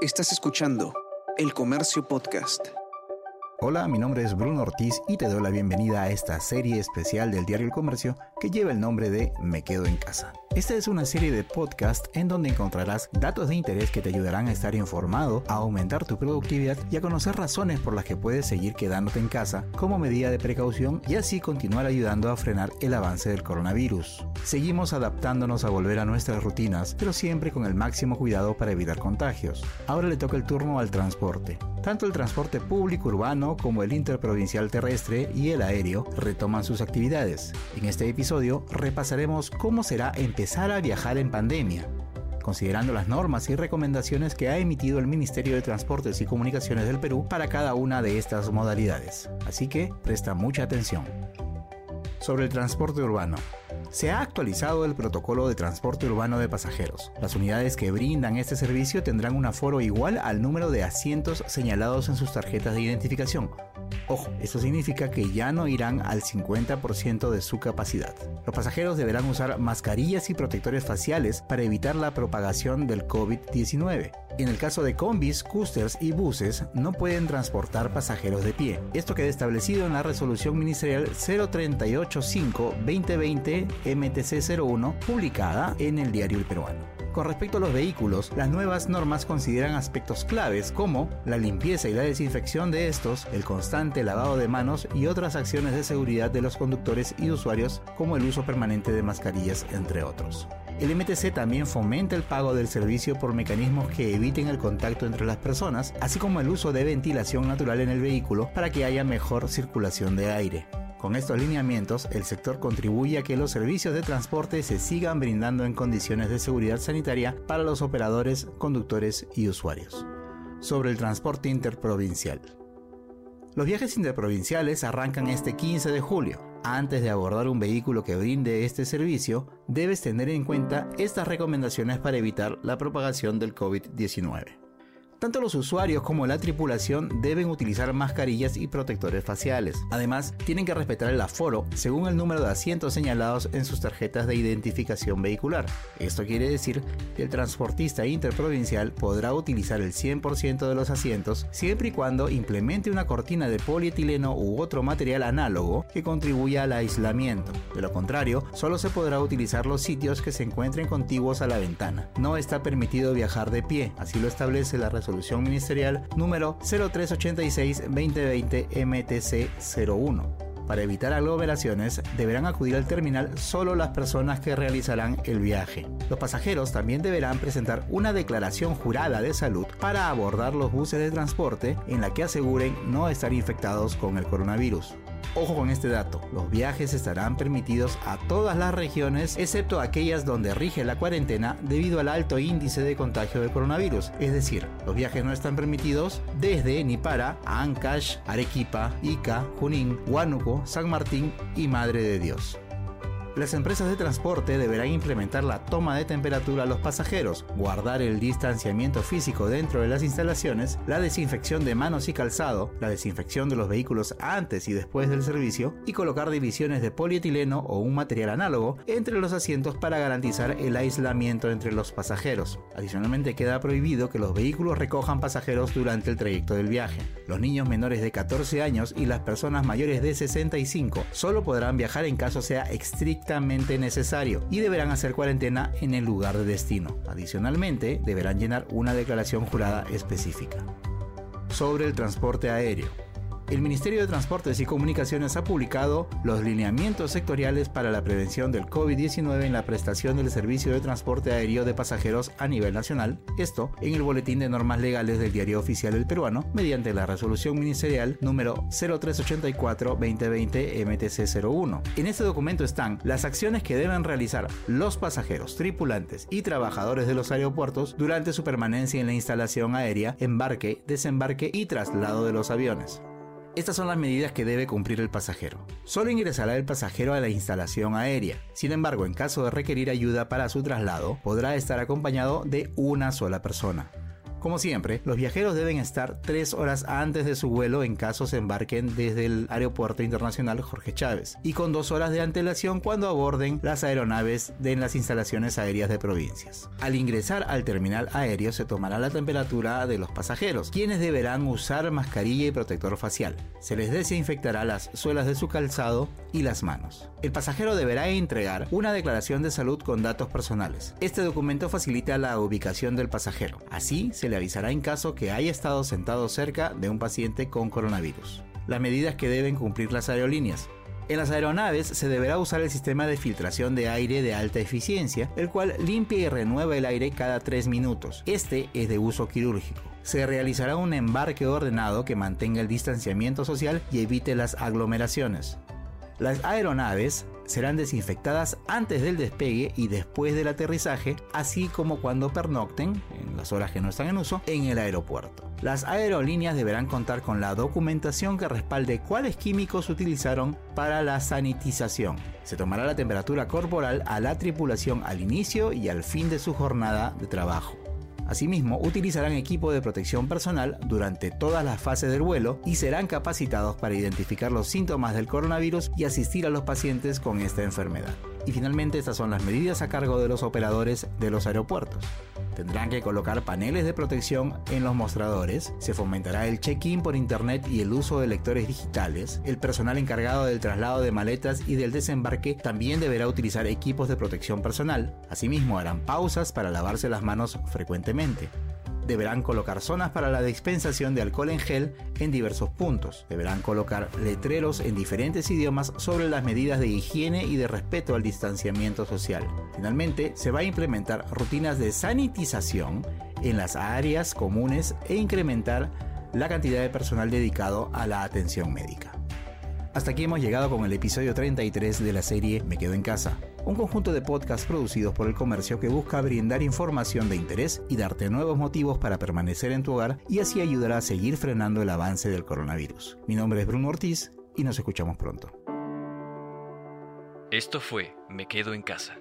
Estás escuchando El Comercio Podcast. Hola, mi nombre es Bruno Ortiz y te doy la bienvenida a esta serie especial del diario El Comercio que lleva el nombre de Me Quedo en Casa. Esta es una serie de podcast en donde encontrarás datos de interés que te ayudarán a estar informado, a aumentar tu productividad y a conocer razones por las que puedes seguir quedándote en casa como medida de precaución y así continuar ayudando a frenar el avance del coronavirus. Seguimos adaptándonos a volver a nuestras rutinas, pero siempre con el máximo cuidado para evitar contagios. Ahora le toca el turno al transporte. Tanto el transporte público urbano como el interprovincial terrestre y el aéreo retoman sus actividades. En este episodio repasaremos cómo será empezar a viajar en pandemia, considerando las normas y recomendaciones que ha emitido el Ministerio de Transportes y Comunicaciones del Perú para cada una de estas modalidades. Así que presta mucha atención. Sobre el transporte urbano. Se ha actualizado el protocolo de transporte urbano de pasajeros. Las unidades que brindan este servicio tendrán un aforo igual al número de asientos señalados en sus tarjetas de identificación. Ojo, esto significa que ya no irán al 50% de su capacidad. Los pasajeros deberán usar mascarillas y protectores faciales para evitar la propagación del COVID-19. En el caso de combis, coasters y buses, no pueden transportar pasajeros de pie. Esto queda establecido en la resolución ministerial 0385-2020 MTC01, publicada en el diario El Peruano. Con respecto a los vehículos, las nuevas normas consideran aspectos claves como la limpieza y la desinfección de estos, el constante lavado de manos y otras acciones de seguridad de los conductores y usuarios como el uso permanente de mascarillas, entre otros. El MTC también fomenta el pago del servicio por mecanismos que eviten el contacto entre las personas, así como el uso de ventilación natural en el vehículo para que haya mejor circulación de aire. Con estos lineamientos, el sector contribuye a que los servicios de transporte se sigan brindando en condiciones de seguridad sanitaria para los operadores, conductores y usuarios. Sobre el transporte interprovincial. Los viajes interprovinciales arrancan este 15 de julio. Antes de abordar un vehículo que brinde este servicio, debes tener en cuenta estas recomendaciones para evitar la propagación del COVID-19. Tanto los usuarios como la tripulación deben utilizar mascarillas y protectores faciales. Además, tienen que respetar el aforo según el número de asientos señalados en sus tarjetas de identificación vehicular. Esto quiere decir que el transportista interprovincial podrá utilizar el 100% de los asientos siempre y cuando implemente una cortina de polietileno u otro material análogo que contribuya al aislamiento. De lo contrario, solo se podrá utilizar los sitios que se encuentren contiguos a la ventana. No está permitido viajar de pie, así lo establece la resolución resolución ministerial número 0386-2020 MTC01. Para evitar aglomeraciones, deberán acudir al terminal solo las personas que realizarán el viaje. Los pasajeros también deberán presentar una declaración jurada de salud para abordar los buses de transporte en la que aseguren no estar infectados con el coronavirus. Ojo con este dato, los viajes estarán permitidos a todas las regiones excepto aquellas donde rige la cuarentena debido al alto índice de contagio de coronavirus. Es decir, los viajes no están permitidos desde ni para Ancash, Arequipa, Ica, Junín, Huánuco, San Martín y Madre de Dios. Las empresas de transporte deberán implementar la toma de temperatura a los pasajeros, guardar el distanciamiento físico dentro de las instalaciones, la desinfección de manos y calzado, la desinfección de los vehículos antes y después del servicio y colocar divisiones de polietileno o un material análogo entre los asientos para garantizar el aislamiento entre los pasajeros. Adicionalmente queda prohibido que los vehículos recojan pasajeros durante el trayecto del viaje. Los niños menores de 14 años y las personas mayores de 65 solo podrán viajar en caso sea estricto necesario y deberán hacer cuarentena en el lugar de destino. Adicionalmente, deberán llenar una declaración jurada específica. Sobre el transporte aéreo el Ministerio de Transportes y Comunicaciones ha publicado los lineamientos sectoriales para la prevención del COVID-19 en la prestación del servicio de transporte aéreo de pasajeros a nivel nacional, esto en el Boletín de Normas Legales del Diario Oficial del Peruano, mediante la resolución ministerial número 0384-2020 MTC01. En este documento están las acciones que deben realizar los pasajeros, tripulantes y trabajadores de los aeropuertos durante su permanencia en la instalación aérea, embarque, desembarque y traslado de los aviones. Estas son las medidas que debe cumplir el pasajero. Solo ingresará el pasajero a la instalación aérea. Sin embargo, en caso de requerir ayuda para su traslado, podrá estar acompañado de una sola persona. Como siempre, los viajeros deben estar tres horas antes de su vuelo en caso se embarquen desde el Aeropuerto Internacional Jorge Chávez y con dos horas de antelación cuando aborden las aeronaves de las instalaciones aéreas de provincias. Al ingresar al terminal aéreo se tomará la temperatura de los pasajeros, quienes deberán usar mascarilla y protector facial. Se les desinfectará las suelas de su calzado y las manos. El pasajero deberá entregar una declaración de salud con datos personales. Este documento facilita la ubicación del pasajero. Así se le avisará en caso que haya estado sentado cerca de un paciente con coronavirus. Las medidas que deben cumplir las aerolíneas. En las aeronaves se deberá usar el sistema de filtración de aire de alta eficiencia, el cual limpia y renueva el aire cada 3 minutos. Este es de uso quirúrgico. Se realizará un embarque ordenado que mantenga el distanciamiento social y evite las aglomeraciones. Las aeronaves serán desinfectadas antes del despegue y después del aterrizaje, así como cuando pernocten, en las horas que no están en uso, en el aeropuerto. Las aerolíneas deberán contar con la documentación que respalde cuáles químicos utilizaron para la sanitización. Se tomará la temperatura corporal a la tripulación al inicio y al fin de su jornada de trabajo. Asimismo, utilizarán equipo de protección personal durante todas las fases del vuelo y serán capacitados para identificar los síntomas del coronavirus y asistir a los pacientes con esta enfermedad. Y finalmente estas son las medidas a cargo de los operadores de los aeropuertos. Tendrán que colocar paneles de protección en los mostradores, se fomentará el check-in por internet y el uso de lectores digitales, el personal encargado del traslado de maletas y del desembarque también deberá utilizar equipos de protección personal, asimismo harán pausas para lavarse las manos frecuentemente deberán colocar zonas para la dispensación de alcohol en gel en diversos puntos. Deberán colocar letreros en diferentes idiomas sobre las medidas de higiene y de respeto al distanciamiento social. Finalmente, se va a implementar rutinas de sanitización en las áreas comunes e incrementar la cantidad de personal dedicado a la atención médica. Hasta aquí hemos llegado con el episodio 33 de la serie Me Quedo en Casa un conjunto de podcasts producidos por el comercio que busca brindar información de interés y darte nuevos motivos para permanecer en tu hogar y así ayudar a seguir frenando el avance del coronavirus. Mi nombre es Bruno Ortiz y nos escuchamos pronto. Esto fue Me Quedo en Casa